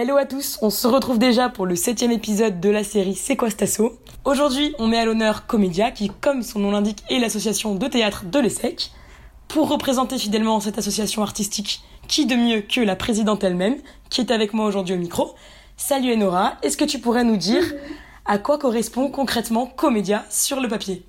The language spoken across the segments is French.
Hello à tous, on se retrouve déjà pour le septième épisode de la série C'est quoi Stasso Aujourd'hui, on met à l'honneur Comédia, qui, comme son nom l'indique, est l'association de théâtre de l'ESSEC. Pour représenter fidèlement cette association artistique, qui de mieux que la présidente elle-même, qui est avec moi aujourd'hui au micro. Salut Enora, est-ce que tu pourrais nous dire à quoi correspond concrètement Comédia sur le papier?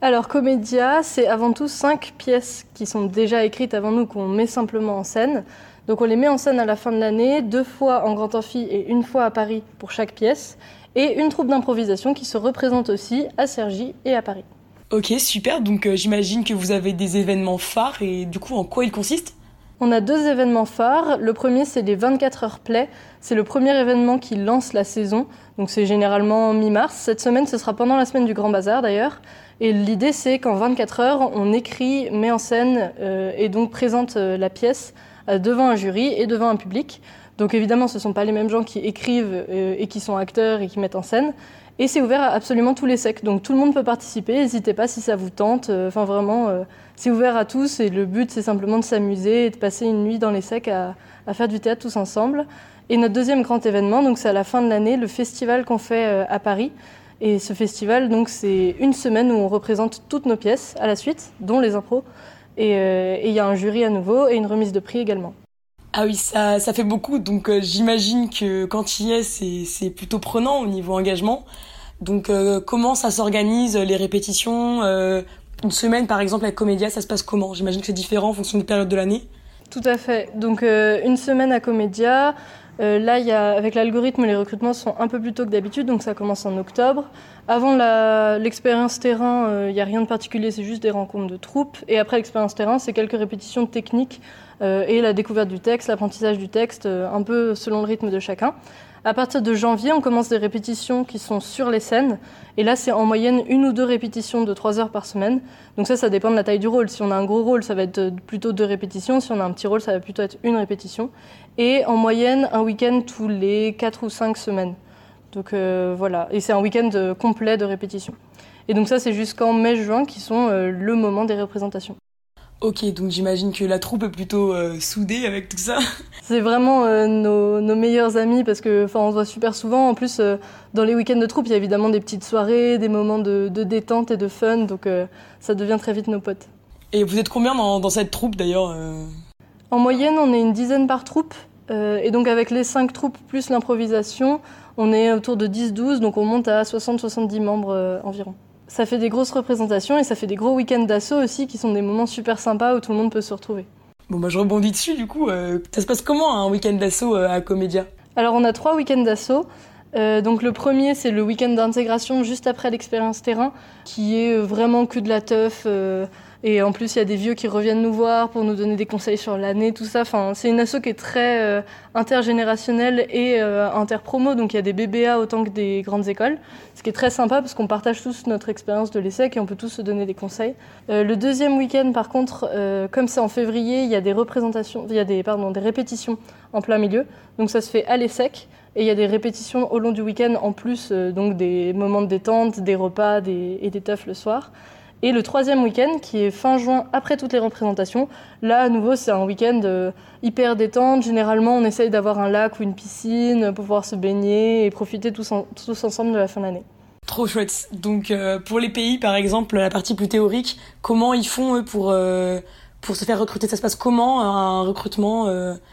Alors Comédia, c'est avant tout cinq pièces qui sont déjà écrites avant nous qu'on met simplement en scène. Donc on les met en scène à la fin de l'année, deux fois en Grand Amphi et une fois à Paris pour chaque pièce, et une troupe d'improvisation qui se représente aussi à Cergy et à Paris. Ok, super, donc euh, j'imagine que vous avez des événements phares et du coup en quoi ils consistent? On a deux événements phares. Le premier, c'est les 24 heures play. C'est le premier événement qui lance la saison. Donc c'est généralement mi-mars. Cette semaine, ce sera pendant la semaine du Grand Bazar d'ailleurs. Et l'idée, c'est qu'en 24 heures, on écrit, met en scène euh, et donc présente euh, la pièce devant un jury et devant un public. Donc évidemment, ce ne sont pas les mêmes gens qui écrivent et qui sont acteurs et qui mettent en scène. Et c'est ouvert à absolument tous les secs. Donc tout le monde peut participer. N'hésitez pas si ça vous tente. Enfin vraiment, c'est ouvert à tous. Et le but, c'est simplement de s'amuser et de passer une nuit dans les secs à, à, faire du théâtre tous ensemble. Et notre deuxième grand événement, donc c'est à la fin de l'année, le festival qu'on fait à Paris. Et ce festival, donc, c'est une semaine où on représente toutes nos pièces à la suite, dont les impros. Euh, et il y a un jury à nouveau et une remise de prix également. Ah oui, ça, ça fait beaucoup. Donc euh, j'imagine que quand il y est, c'est plutôt prenant au niveau engagement. Donc euh, comment ça s'organise, les répétitions Une semaine par exemple avec Comédia, ça se passe comment? J'imagine que c'est différent en fonction des périodes de l'année. Tout à fait. Donc une semaine à Comédia, euh, là, avec l'algorithme, les recrutements sont un peu plus tôt que d'habitude, donc ça commence en octobre. Avant l'expérience terrain, il euh, n'y a rien de particulier, c'est juste des rencontres de troupes. Et après l'expérience terrain, c'est quelques répétitions techniques euh, et la découverte du texte, l'apprentissage du texte, un peu selon le rythme de chacun. À partir de janvier, on commence des répétitions qui sont sur les scènes. Et là, c'est en moyenne une ou deux répétitions de trois heures par semaine. Donc ça, ça dépend de la taille du rôle. Si on a un gros rôle, ça va être plutôt deux répétitions. Si on a un petit rôle, ça va plutôt être une répétition. Et en moyenne, un week-end tous les quatre ou cinq semaines. Donc euh, voilà. Et c'est un week-end complet de répétition. Et donc ça, c'est jusqu'en mai-juin qui sont euh, le moment des représentations. Ok, donc j'imagine que la troupe est plutôt euh, soudée avec tout ça. C'est vraiment euh, nos, nos, meilleurs amis parce que on se voit super souvent. En plus, euh, dans les week-ends de troupe, il y a évidemment des petites soirées, des moments de, de détente et de fun, donc ça devient très vite nos potes. Et vous êtes combien dans, dans cette troupe d'ailleurs En moyenne, on est une dizaine par troupe. Et donc avec les cinq troupes plus l'improvisation, on est autour de 10-12, donc on monte à 60-70 membres environ. Ça fait des grosses représentations et ça fait des gros week-ends d'assaut aussi qui sont des moments super sympas où tout le monde peut se retrouver. Bon, bah, je rebondis dessus du coup. Euh, ça se passe comment un week-end d'assaut euh, à Comédia? Alors, on a trois week-ends d'assaut. Euh, donc le premier, c'est le week-end d'intégration juste après l'expérience terrain, qui est vraiment que de la teuf, et en plus, il y a des vieux qui reviennent nous voir pour nous donner des conseils sur l'année, tout ça. Enfin, c'est une asso qui est très euh, intergénérationnelle et euh, interpromo. Donc, il y a des BBA autant que des grandes écoles. Ce qui est très sympa parce qu'on partage tous notre expérience de l'ESSEC et on peut tous se donner des conseils. Euh, le deuxième week-end, par contre, comme c'est en février, il y a des représentations, il y a des, pardon, des répétitions en plein milieu. Donc, ça se fait à l'ESSEC. Et il y a des répétitions au long du week-end en plus, donc des moments de détente, des repas et des teufs le soir. Et le troisième week-end, qui est fin juin, après toutes les représentations, là, à nouveau, c'est un week-end euh, hyper détente. Généralement, on essaye d'avoir un lac ou une piscine pour pouvoir se baigner et profiter tous, tous ensemble de la fin d'année. Trop chouette. Donc, euh, pour les pays, par exemple, la partie plus théorique, comment ils font, eux, pour, euh, pour se faire recruter? Ça se passe comment, un recrutement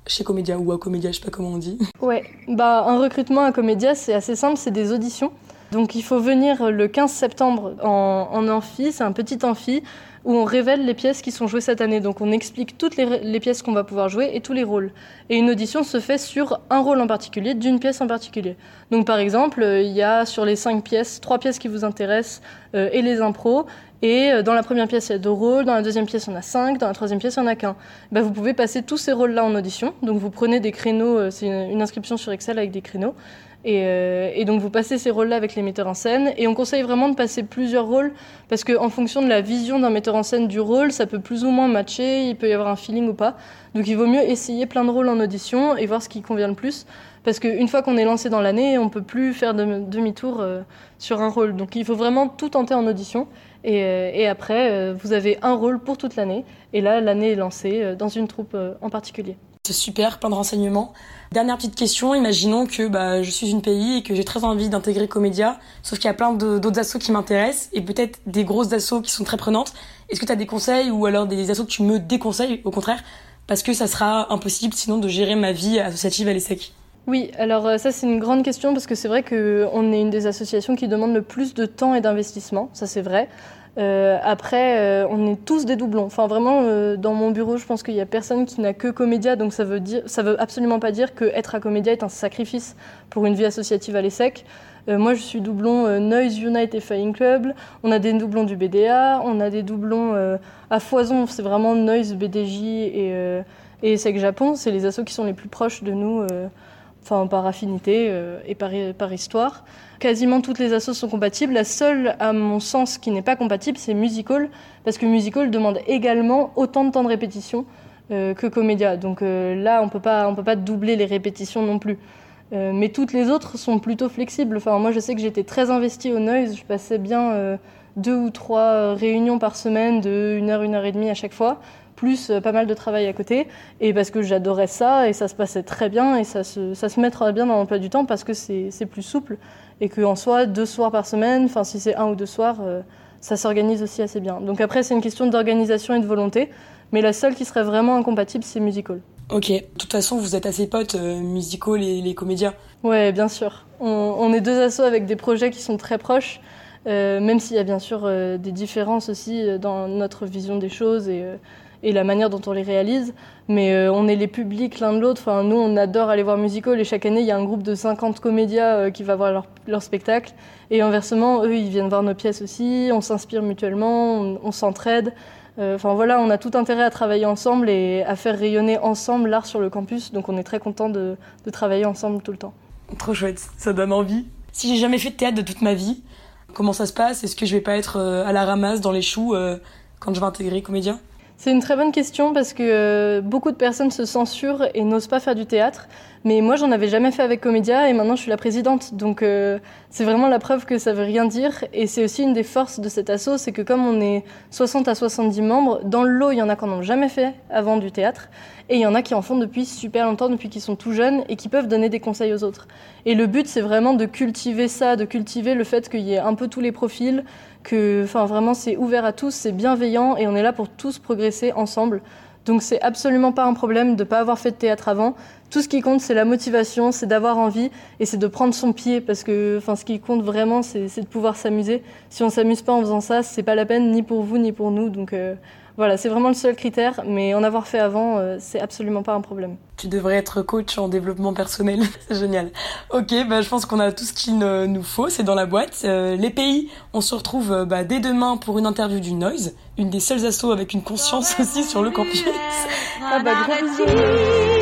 chez Comédia ou à Comédia, je sais pas comment on dit? Ouais, bah, un recrutement à Comédia, c'est assez simple, c'est des auditions. Donc il faut venir le 15 septembre en, amphi, c'est un petit amphi où on révèle les pièces qui sont jouées cette année. Donc on explique toutes les, pièces qu'on va pouvoir jouer et tous les rôles. Et une audition se fait sur un rôle en particulier, d'une pièce en particulier. Donc par exemple, il y a sur les cinq pièces, trois pièces qui vous intéressent euh, et les impros. Et euh, dans la première pièce, il y a deux rôles, dans la deuxième pièce, il y en a cinq, dans la troisième pièce, il n'y en a qu'un. Ben, vous pouvez passer tous ces rôles-là en audition. Donc vous prenez des créneaux, euh, c'est une inscription sur Excel avec des créneaux. Euh, et, donc vous passez ces rôles-là avec les metteurs en scène. Et on conseille vraiment de passer plusieurs rôles parce qu'en fonction de la vision d'un metteur en scène du rôle, ça peut plus ou moins matcher, il peut y avoir un feeling ou pas. Donc il vaut mieux essayer plein de rôles en audition et voir ce qui convient le plus. Parce qu'une fois qu'on est lancé dans l'année, on peut plus faire demi-tour euh, sur un rôle. Donc il faut vraiment tout tenter en audition. Et, euh, et après, vous avez un rôle pour toute l'année. Et là, l'année est lancée dans une troupe en particulier. C'est super, plein de renseignements. Dernière petite question, imaginons que bah, je suis une pays et que j'ai très envie d'intégrer Comédia, sauf qu'il y a plein d'autres assos qui m'intéressent et peut-être des grosses assos qui sont très prenantes. Est-ce que tu as des conseils ou alors des assos que tu me déconseilles au contraire parce que ça sera impossible sinon de gérer ma vie associative à l'ESSEC? Oui, alors euh, ça c'est une grande question parce que c'est vrai qu'on est une des associations qui demande le plus de temps et d'investissement, ça c'est vrai. Euh, après, euh, on est tous des doublons. Enfin, vraiment, dans mon bureau, je pense qu'il n'y a personne qui n'a que Comédia, donc ça veut dire, ça veut absolument pas dire que être à Comédia est un sacrifice pour une vie associative à l'ESSEC. moi, je suis doublon Noise Unite et Flying Club. On a des doublons du BDA, on a des doublons à foison. C'est vraiment Noise, BDJ et, et ESSEC Japon. C'est les assos qui sont les plus proches de nous enfin par affinité euh, et par, par, histoire. Quasiment toutes les assos sont compatibles. La seule, à mon sens, qui n'est pas compatible, c'est Musical, parce que Musical demande également autant de temps de répétition euh, que Comédia. Donc euh, là, on peut pas, peut pas doubler les répétitions non plus. mais toutes les autres sont plutôt flexibles. Enfin, moi, je sais que j'étais très investie au noise. Je passais bien deux ou trois réunions par semaine de une heure, une heure et demie à chaque fois plus euh, pas mal de travail à côté, et parce que j'adorais ça, et ça se passait très bien, et ça se, ça se mettra bien dans l'emploi du temps parce que c'est plus souple, et qu'en soi, deux soirs par semaine, enfin si c'est un ou deux soirs, euh, ça s'organise aussi assez bien. Donc après, c'est une question d'organisation et de volonté, mais la seule qui serait vraiment incompatible, c'est musical. Ok, de toute façon, vous êtes assez potes, euh, musical et les comédiens. Ouais, bien sûr. On, on, est deux assos avec des projets qui sont très proches, même s'il y a bien sûr des différences aussi dans notre vision des choses et la manière dont on les réalise. Mais euh, on est les publics l'un de l'autre. Enfin, nous, on adore aller voir musical et chaque année, il y a un groupe de 50 comédiens euh, qui va voir leur, spectacle. Et inversement, eux, ils viennent voir nos pièces aussi. On s'inspire mutuellement, on, s'entraide. Euh, enfin voilà, on a tout intérêt à travailler ensemble et à faire rayonner ensemble l'art sur le campus. Donc on est très content de travailler ensemble tout le temps. Trop chouette, ça donne envie. Si j'ai jamais fait de théâtre de toute ma vie, comment ça se passe? Est-ce que je vais pas être à la ramasse dans les choux quand je vais intégrer comédien c'est une très bonne question parce que euh, beaucoup de personnes se censurent et n'osent pas faire du théâtre. Mais moi, j'en avais jamais fait avec Comédia et maintenant je suis la présidente. Donc euh, c'est vraiment la preuve que ça veut rien dire. Et c'est aussi une des forces de cet assaut, c'est que comme on est 60 à 70 membres, dans le lot, il y en a qui n'en ont jamais fait avant du théâtre. Et il y en a qui en font depuis super longtemps, depuis qu'ils sont tout jeunes et qui peuvent donner des conseils aux autres. Et le but, c'est vraiment de cultiver ça, de cultiver le fait qu'il y ait un peu tous les profils, que vraiment c'est ouvert à tous, c'est bienveillant et on est là pour tous progresser ensemble. Donc c'est absolument pas un problème de pas avoir fait de théâtre avant. Tout ce qui compte c'est la motivation, c'est d'avoir envie et c'est de prendre son pied parce que enfin ce qui compte vraiment c'est de pouvoir s'amuser. Si on s'amuse pas en faisant ça, c'est pas la peine ni pour vous ni pour nous. Donc euh, voilà, c'est vraiment le seul critère, mais en avoir fait avant, euh, c'est absolument pas un problème. Tu devrais être coach en développement personnel, c'est génial. Ok, bah, je pense qu'on a tout ce qu'il nous faut, c'est dans la boîte. Euh, les pays, on se retrouve euh, bah, dès demain pour une interview du Noise, une des seules assos avec une conscience aussi sur le campus. Ah bah gros bisous